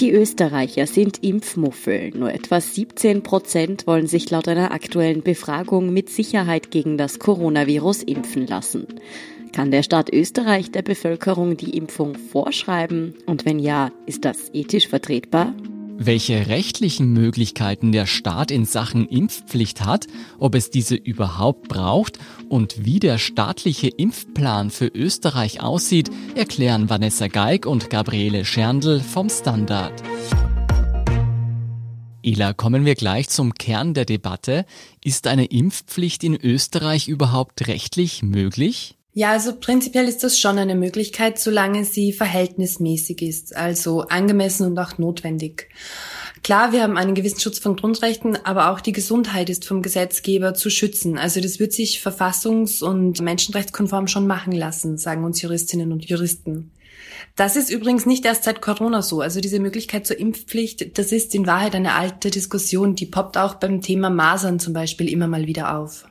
Die Österreicher sind Impfmuffel. Nur etwa 17 Prozent wollen sich laut einer aktuellen Befragung mit Sicherheit gegen das Coronavirus impfen lassen. Kann der Staat Österreich der Bevölkerung die Impfung vorschreiben? Und wenn ja, ist das ethisch vertretbar? Welche rechtlichen Möglichkeiten der Staat in Sachen Impfpflicht hat, ob es diese überhaupt braucht und wie der staatliche Impfplan für Österreich aussieht, erklären Vanessa Geig und Gabriele Scherndl vom Standard. Ela, kommen wir gleich zum Kern der Debatte. Ist eine Impfpflicht in Österreich überhaupt rechtlich möglich? Ja, also prinzipiell ist das schon eine Möglichkeit, solange sie verhältnismäßig ist, also angemessen und auch notwendig. Klar, wir haben einen gewissen Schutz von Grundrechten, aber auch die Gesundheit ist vom Gesetzgeber zu schützen. Also das wird sich verfassungs- und menschenrechtskonform schon machen lassen, sagen uns Juristinnen und Juristen. Das ist übrigens nicht erst seit Corona so. Also diese Möglichkeit zur Impfpflicht, das ist in Wahrheit eine alte Diskussion, die poppt auch beim Thema Masern zum Beispiel immer mal wieder auf.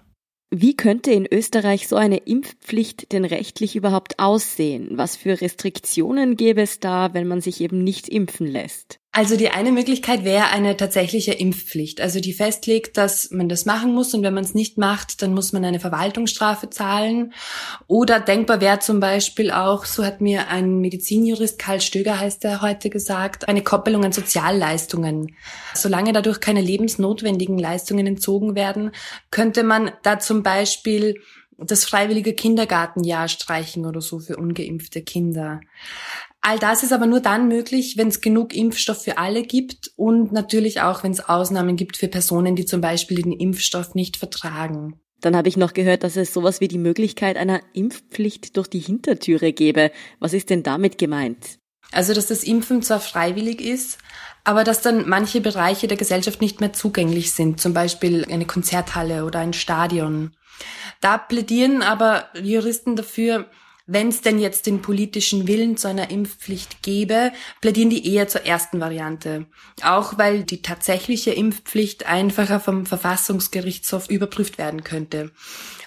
Wie könnte in Österreich so eine Impfpflicht denn rechtlich überhaupt aussehen? Was für Restriktionen gäbe es da, wenn man sich eben nicht impfen lässt? Also die eine Möglichkeit wäre eine tatsächliche Impfpflicht, also die festlegt, dass man das machen muss und wenn man es nicht macht, dann muss man eine Verwaltungsstrafe zahlen. Oder denkbar wäre zum Beispiel auch, so hat mir ein Medizinjurist, Karl Stöger heißt er heute gesagt, eine Koppelung an Sozialleistungen. Solange dadurch keine lebensnotwendigen Leistungen entzogen werden, könnte man da zum Beispiel das freiwillige Kindergartenjahr streichen oder so für ungeimpfte Kinder. All das ist aber nur dann möglich, wenn es genug Impfstoff für alle gibt und natürlich auch, wenn es Ausnahmen gibt für Personen, die zum Beispiel den Impfstoff nicht vertragen. Dann habe ich noch gehört, dass es sowas wie die Möglichkeit einer Impfpflicht durch die Hintertüre gäbe. Was ist denn damit gemeint? Also, dass das Impfen zwar freiwillig ist, aber dass dann manche Bereiche der Gesellschaft nicht mehr zugänglich sind, zum Beispiel eine Konzerthalle oder ein Stadion. Da plädieren aber Juristen dafür, wenn es denn jetzt den politischen Willen zu einer Impfpflicht gäbe, plädieren die eher zur ersten Variante. Auch weil die tatsächliche Impfpflicht einfacher vom Verfassungsgerichtshof überprüft werden könnte.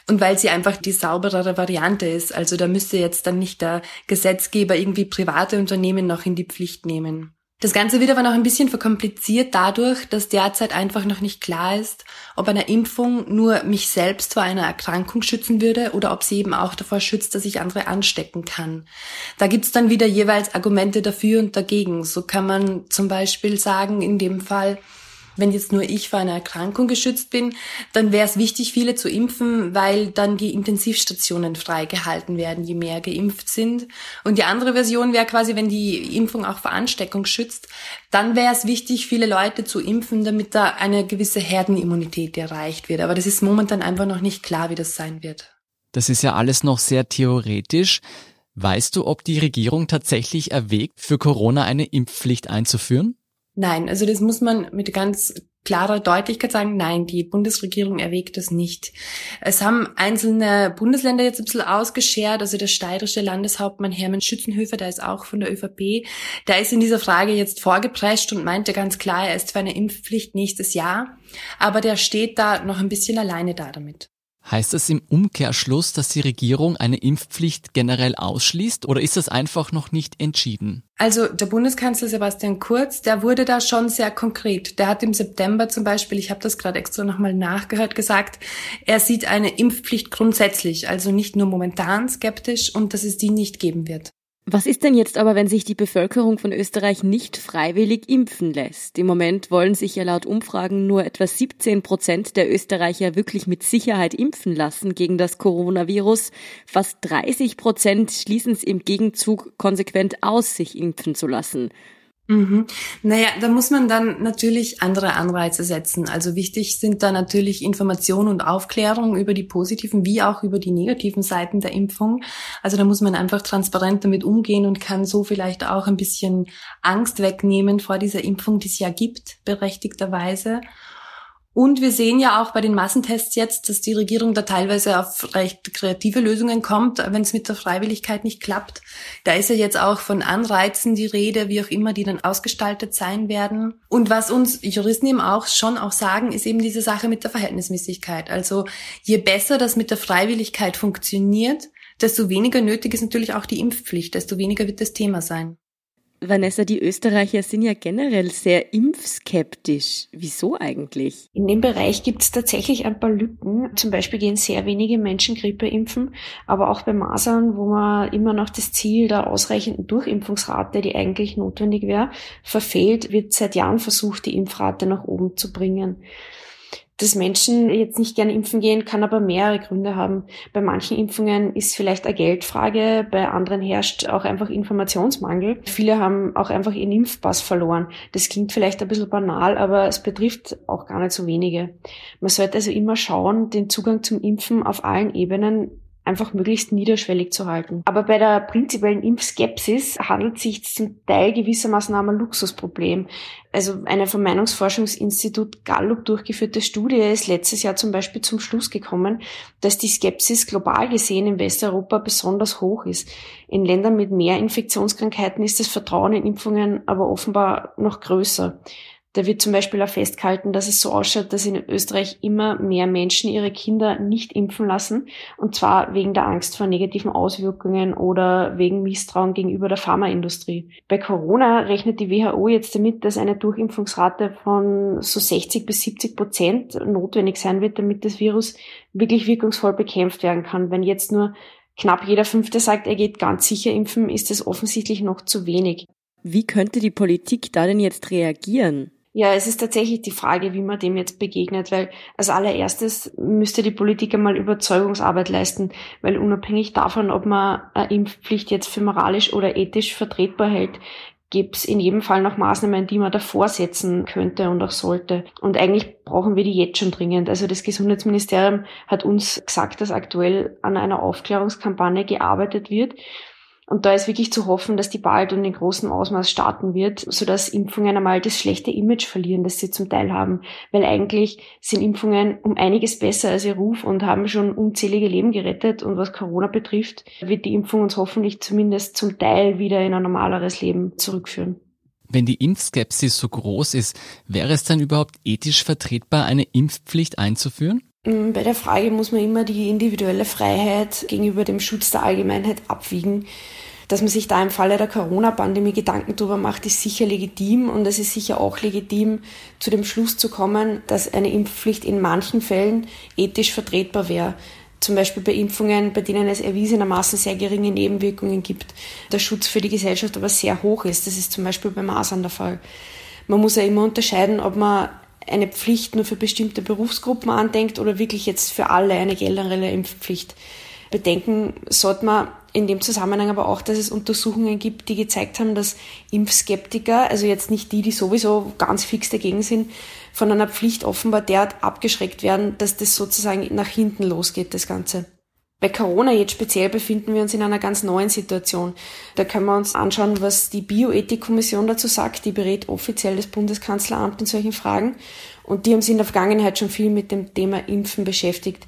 Und weil sie einfach die sauberere Variante ist. Also da müsste jetzt dann nicht der Gesetzgeber irgendwie private Unternehmen noch in die Pflicht nehmen. Das Ganze wird aber noch ein bisschen verkompliziert dadurch, dass derzeit einfach noch nicht klar ist, ob eine Impfung nur mich selbst vor einer Erkrankung schützen würde oder ob sie eben auch davor schützt, dass ich andere anstecken kann. Da gibt's dann wieder jeweils Argumente dafür und dagegen. So kann man zum Beispiel sagen, in dem Fall, wenn jetzt nur ich vor einer Erkrankung geschützt bin, dann wäre es wichtig, viele zu impfen, weil dann die Intensivstationen freigehalten werden, je mehr geimpft sind. Und die andere Version wäre quasi, wenn die Impfung auch vor Ansteckung schützt, dann wäre es wichtig, viele Leute zu impfen, damit da eine gewisse Herdenimmunität erreicht wird. Aber das ist momentan einfach noch nicht klar, wie das sein wird. Das ist ja alles noch sehr theoretisch. Weißt du, ob die Regierung tatsächlich erwägt, für Corona eine Impfpflicht einzuführen? Nein, also das muss man mit ganz klarer Deutlichkeit sagen, nein, die Bundesregierung erwägt das nicht. Es haben einzelne Bundesländer jetzt ein bisschen ausgeschert, also der steirische Landeshauptmann Hermann Schützenhöfer, der ist auch von der ÖVP, der ist in dieser Frage jetzt vorgeprescht und meinte ganz klar, er ist für eine Impfpflicht nächstes Jahr, aber der steht da noch ein bisschen alleine da damit. Heißt das im Umkehrschluss, dass die Regierung eine Impfpflicht generell ausschließt oder ist das einfach noch nicht entschieden? Also der Bundeskanzler Sebastian Kurz, der wurde da schon sehr konkret. Der hat im September zum Beispiel, ich habe das gerade extra nochmal nachgehört, gesagt, er sieht eine Impfpflicht grundsätzlich, also nicht nur momentan skeptisch und dass es die nicht geben wird. Was ist denn jetzt aber, wenn sich die Bevölkerung von Österreich nicht freiwillig impfen lässt? Im Moment wollen sich ja laut Umfragen nur etwa 17 Prozent der Österreicher wirklich mit Sicherheit impfen lassen gegen das Coronavirus. Fast 30 Prozent schließen es im Gegenzug konsequent aus, sich impfen zu lassen. Mhm. Naja, da muss man dann natürlich andere Anreize setzen. Also wichtig sind da natürlich Information und Aufklärung über die positiven wie auch über die negativen Seiten der Impfung. Also da muss man einfach transparent damit umgehen und kann so vielleicht auch ein bisschen Angst wegnehmen vor dieser Impfung, die es ja gibt, berechtigterweise. Und wir sehen ja auch bei den Massentests jetzt, dass die Regierung da teilweise auf recht kreative Lösungen kommt, wenn es mit der Freiwilligkeit nicht klappt. Da ist ja jetzt auch von Anreizen die Rede, wie auch immer die dann ausgestaltet sein werden. Und was uns Juristen eben auch schon auch sagen, ist eben diese Sache mit der Verhältnismäßigkeit. Also je besser das mit der Freiwilligkeit funktioniert, desto weniger nötig ist natürlich auch die Impfpflicht, desto weniger wird das Thema sein. Vanessa, die Österreicher sind ja generell sehr impfskeptisch. Wieso eigentlich? In dem Bereich gibt es tatsächlich ein paar Lücken. Zum Beispiel gehen sehr wenige Menschen Grippe impfen, aber auch bei Masern, wo man immer noch das Ziel der ausreichenden Durchimpfungsrate, die eigentlich notwendig wäre, verfehlt, wird seit Jahren versucht, die Impfrate nach oben zu bringen dass Menschen jetzt nicht gerne impfen gehen, kann aber mehrere Gründe haben. Bei manchen Impfungen ist vielleicht eine Geldfrage, bei anderen herrscht auch einfach Informationsmangel. Viele haben auch einfach ihren Impfpass verloren. Das klingt vielleicht ein bisschen banal, aber es betrifft auch gar nicht so wenige. Man sollte also immer schauen, den Zugang zum Impfen auf allen Ebenen einfach möglichst niederschwellig zu halten. Aber bei der prinzipiellen Impfskepsis handelt sich zum Teil gewissermaßen um ein Luxusproblem. Also eine vom Meinungsforschungsinstitut Gallup durchgeführte Studie ist letztes Jahr zum Beispiel zum Schluss gekommen, dass die Skepsis global gesehen in Westeuropa besonders hoch ist. In Ländern mit mehr Infektionskrankheiten ist das Vertrauen in Impfungen aber offenbar noch größer. Da wird zum Beispiel auch festgehalten, dass es so ausschaut, dass in Österreich immer mehr Menschen ihre Kinder nicht impfen lassen. Und zwar wegen der Angst vor negativen Auswirkungen oder wegen Misstrauen gegenüber der Pharmaindustrie. Bei Corona rechnet die WHO jetzt damit, dass eine Durchimpfungsrate von so 60 bis 70 Prozent notwendig sein wird, damit das Virus wirklich wirkungsvoll bekämpft werden kann. Wenn jetzt nur knapp jeder Fünfte sagt, er geht ganz sicher impfen, ist das offensichtlich noch zu wenig. Wie könnte die Politik da denn jetzt reagieren? Ja, es ist tatsächlich die Frage, wie man dem jetzt begegnet, weil als allererstes müsste die Politik einmal Überzeugungsarbeit leisten, weil unabhängig davon, ob man eine Impfpflicht jetzt für moralisch oder ethisch vertretbar hält, gibt es in jedem Fall noch Maßnahmen, die man davor setzen könnte und auch sollte. Und eigentlich brauchen wir die jetzt schon dringend. Also das Gesundheitsministerium hat uns gesagt, dass aktuell an einer Aufklärungskampagne gearbeitet wird und da ist wirklich zu hoffen, dass die bald und in großem Ausmaß starten wird, sodass Impfungen einmal das schlechte Image verlieren, das sie zum Teil haben. Weil eigentlich sind Impfungen um einiges besser als ihr Ruf und haben schon unzählige Leben gerettet. Und was Corona betrifft, wird die Impfung uns hoffentlich zumindest zum Teil wieder in ein normaleres Leben zurückführen. Wenn die Impfskepsis so groß ist, wäre es dann überhaupt ethisch vertretbar, eine Impfpflicht einzuführen? Mm, bei der Frage muss man immer die individuelle Freiheit gegenüber dem Schutz der Allgemeinheit abwiegen. Dass man sich da im Falle der Corona-Pandemie Gedanken darüber macht, ist sicher legitim und es ist sicher auch legitim, zu dem Schluss zu kommen, dass eine Impfpflicht in manchen Fällen ethisch vertretbar wäre. Zum Beispiel bei Impfungen, bei denen es erwiesenermaßen sehr geringe Nebenwirkungen gibt, der Schutz für die Gesellschaft aber sehr hoch ist. Das ist zum Beispiel bei Masern der Fall. Man muss ja immer unterscheiden, ob man eine Pflicht nur für bestimmte Berufsgruppen andenkt oder wirklich jetzt für alle eine generelle Impfpflicht. Bedenken sollte man in dem Zusammenhang aber auch, dass es Untersuchungen gibt, die gezeigt haben, dass Impfskeptiker, also jetzt nicht die, die sowieso ganz fix dagegen sind, von einer Pflicht offenbar derart abgeschreckt werden, dass das sozusagen nach hinten losgeht, das Ganze. Bei Corona jetzt speziell befinden wir uns in einer ganz neuen Situation. Da können wir uns anschauen, was die Bioethikkommission dazu sagt. Die berät offiziell das Bundeskanzleramt in solchen Fragen. Und die haben sich in der Vergangenheit schon viel mit dem Thema Impfen beschäftigt.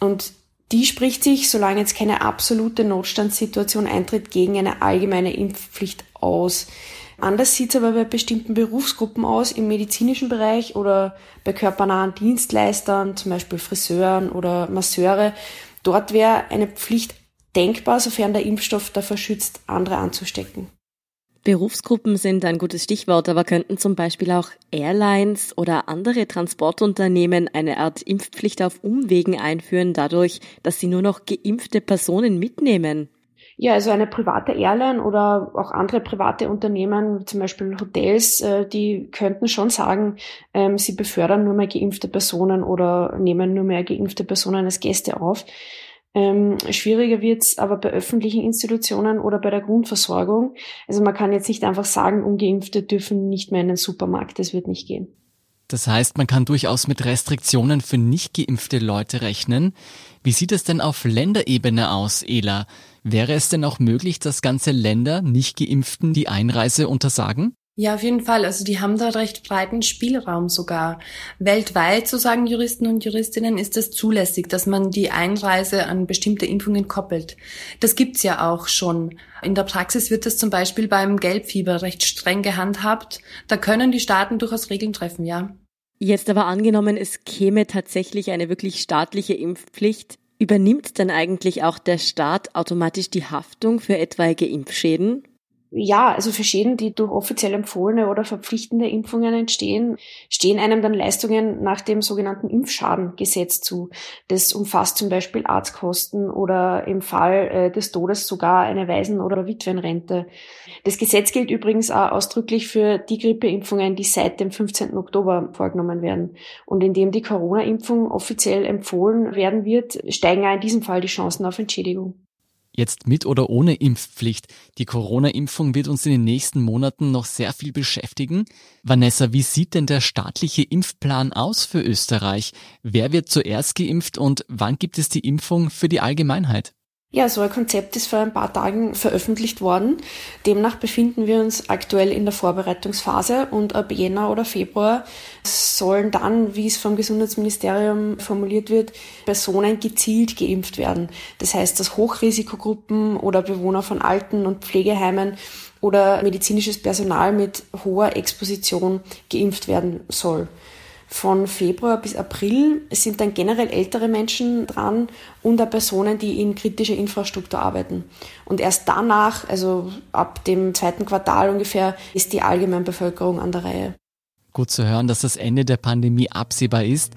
Und die spricht sich, solange jetzt keine absolute Notstandssituation eintritt, gegen eine allgemeine Impfpflicht aus. Anders sieht es aber bei bestimmten Berufsgruppen aus, im medizinischen Bereich oder bei körpernahen Dienstleistern, zum Beispiel Friseuren oder Masseure. Dort wäre eine Pflicht denkbar, sofern der Impfstoff davor schützt, andere anzustecken. Berufsgruppen sind ein gutes Stichwort, aber könnten zum Beispiel auch Airlines oder andere Transportunternehmen eine Art Impfpflicht auf Umwegen einführen, dadurch, dass sie nur noch geimpfte Personen mitnehmen. Ja, also eine private Airline oder auch andere private Unternehmen, zum Beispiel Hotels, äh, die könnten schon sagen, ähm, sie befördern nur mehr geimpfte Personen oder nehmen nur mehr geimpfte Personen als Gäste auf. Ähm, schwieriger wird's aber bei öffentlichen Institutionen oder bei der Grundversorgung. Also man kann jetzt nicht einfach sagen, ungeimpfte dürfen nicht mehr in den Supermarkt. Das wird nicht gehen. Das heißt, man kann durchaus mit Restriktionen für nicht geimpfte Leute rechnen. Wie sieht es denn auf Länderebene aus, Ela? Wäre es denn auch möglich, dass ganze Länder nicht geimpften die Einreise untersagen? Ja, auf jeden Fall. Also die haben da recht breiten Spielraum sogar. Weltweit, so sagen Juristen und Juristinnen, ist es zulässig, dass man die Einreise an bestimmte Impfungen koppelt. Das gibt's ja auch schon. In der Praxis wird das zum Beispiel beim Gelbfieber recht streng gehandhabt. Da können die Staaten durchaus Regeln treffen, ja. Jetzt aber angenommen, es käme tatsächlich eine wirklich staatliche Impfpflicht. Übernimmt dann eigentlich auch der Staat automatisch die Haftung für etwaige Impfschäden? Ja, also für Schäden, die durch offiziell empfohlene oder verpflichtende Impfungen entstehen, stehen einem dann Leistungen nach dem sogenannten Impfschadengesetz zu. Das umfasst zum Beispiel Arztkosten oder im Fall äh, des Todes sogar eine Waisen- oder Witwenrente. Das Gesetz gilt übrigens auch ausdrücklich für die Grippeimpfungen, die seit dem 15. Oktober vorgenommen werden. Und indem die Corona-Impfung offiziell empfohlen werden wird, steigen auch in diesem Fall die Chancen auf Entschädigung. Jetzt mit oder ohne Impfpflicht. Die Corona-Impfung wird uns in den nächsten Monaten noch sehr viel beschäftigen. Vanessa, wie sieht denn der staatliche Impfplan aus für Österreich? Wer wird zuerst geimpft und wann gibt es die Impfung für die Allgemeinheit? Ja, so ein Konzept ist vor ein paar Tagen veröffentlicht worden. Demnach befinden wir uns aktuell in der Vorbereitungsphase und ab Jänner oder Februar sollen dann, wie es vom Gesundheitsministerium formuliert wird, Personen gezielt geimpft werden. Das heißt, dass Hochrisikogruppen oder Bewohner von Alten- und Pflegeheimen oder medizinisches Personal mit hoher Exposition geimpft werden soll von Februar bis April sind dann generell ältere Menschen dran und auch Personen, die in kritischer Infrastruktur arbeiten. Und erst danach, also ab dem zweiten Quartal ungefähr, ist die Allgemeinbevölkerung an der Reihe. Gut zu hören, dass das Ende der Pandemie absehbar ist.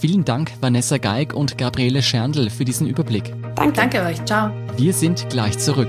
Vielen Dank, Vanessa Geig und Gabriele Scherndl, für diesen Überblick. Danke. Danke euch. Ciao. Wir sind gleich zurück.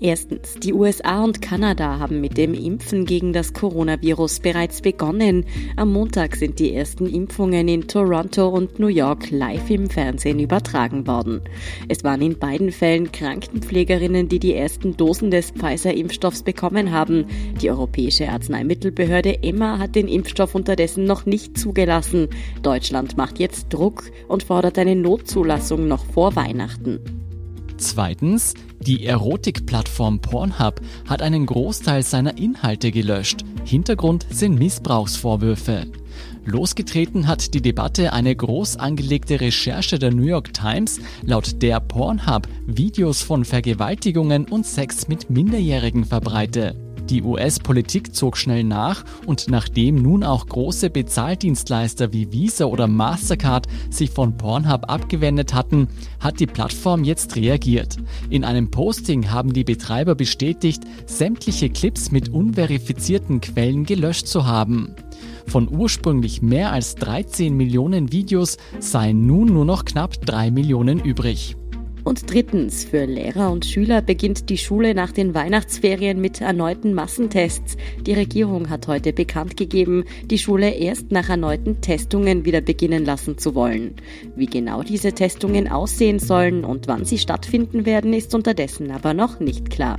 Erstens, die USA und Kanada haben mit dem Impfen gegen das Coronavirus bereits begonnen. Am Montag sind die ersten Impfungen in Toronto und New York live im Fernsehen übertragen worden. Es waren in beiden Fällen Krankenpflegerinnen, die die ersten Dosen des Pfizer-Impfstoffs bekommen haben. Die Europäische Arzneimittelbehörde EMA hat den Impfstoff unterdessen noch nicht zugelassen. Deutschland macht jetzt Druck und fordert eine Notzulassung noch vor Weihnachten. Zweitens, die Erotikplattform Pornhub hat einen Großteil seiner Inhalte gelöscht. Hintergrund sind Missbrauchsvorwürfe. Losgetreten hat die Debatte eine groß angelegte Recherche der New York Times, laut der Pornhub Videos von Vergewaltigungen und Sex mit Minderjährigen verbreite. Die US-Politik zog schnell nach und nachdem nun auch große Bezahldienstleister wie Visa oder Mastercard sich von Pornhub abgewendet hatten, hat die Plattform jetzt reagiert. In einem Posting haben die Betreiber bestätigt, sämtliche Clips mit unverifizierten Quellen gelöscht zu haben. Von ursprünglich mehr als 13 Millionen Videos seien nun nur noch knapp 3 Millionen übrig. Und drittens, für Lehrer und Schüler beginnt die Schule nach den Weihnachtsferien mit erneuten Massentests. Die Regierung hat heute bekannt gegeben, die Schule erst nach erneuten Testungen wieder beginnen lassen zu wollen. Wie genau diese Testungen aussehen sollen und wann sie stattfinden werden, ist unterdessen aber noch nicht klar.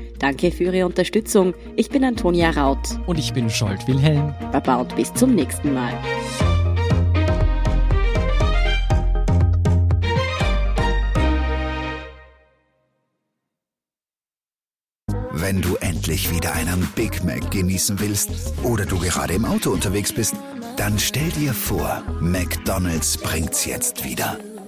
Danke für Ihre Unterstützung. Ich bin Antonia Raut. Und ich bin Scholt Wilhelm. Baba und bis zum nächsten Mal. Wenn du endlich wieder einen Big Mac genießen willst oder du gerade im Auto unterwegs bist, dann stell dir vor, McDonald's bringt's jetzt wieder.